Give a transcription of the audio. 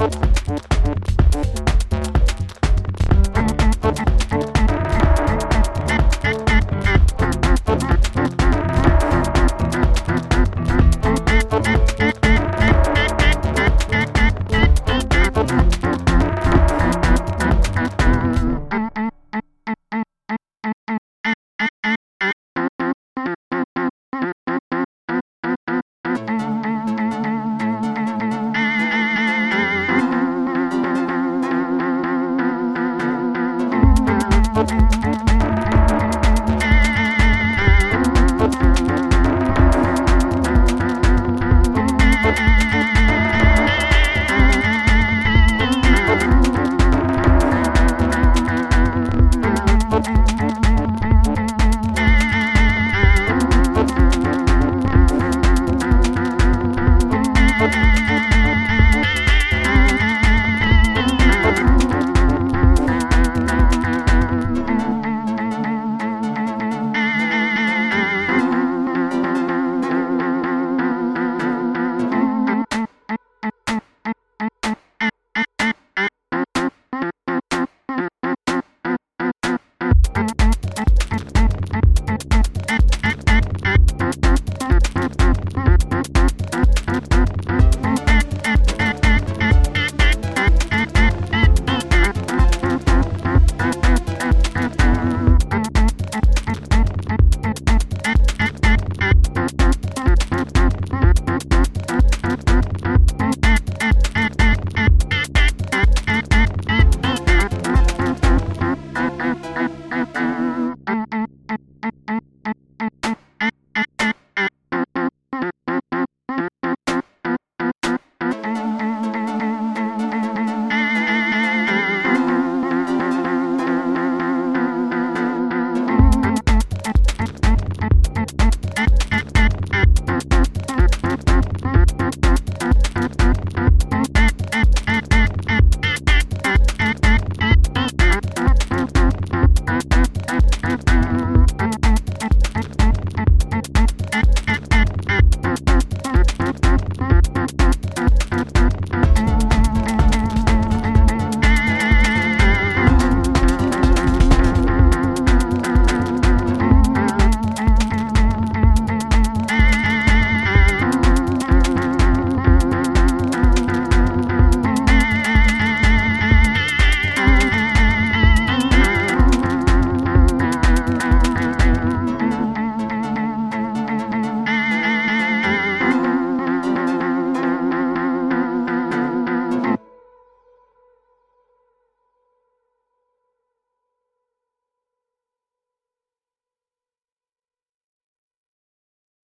Música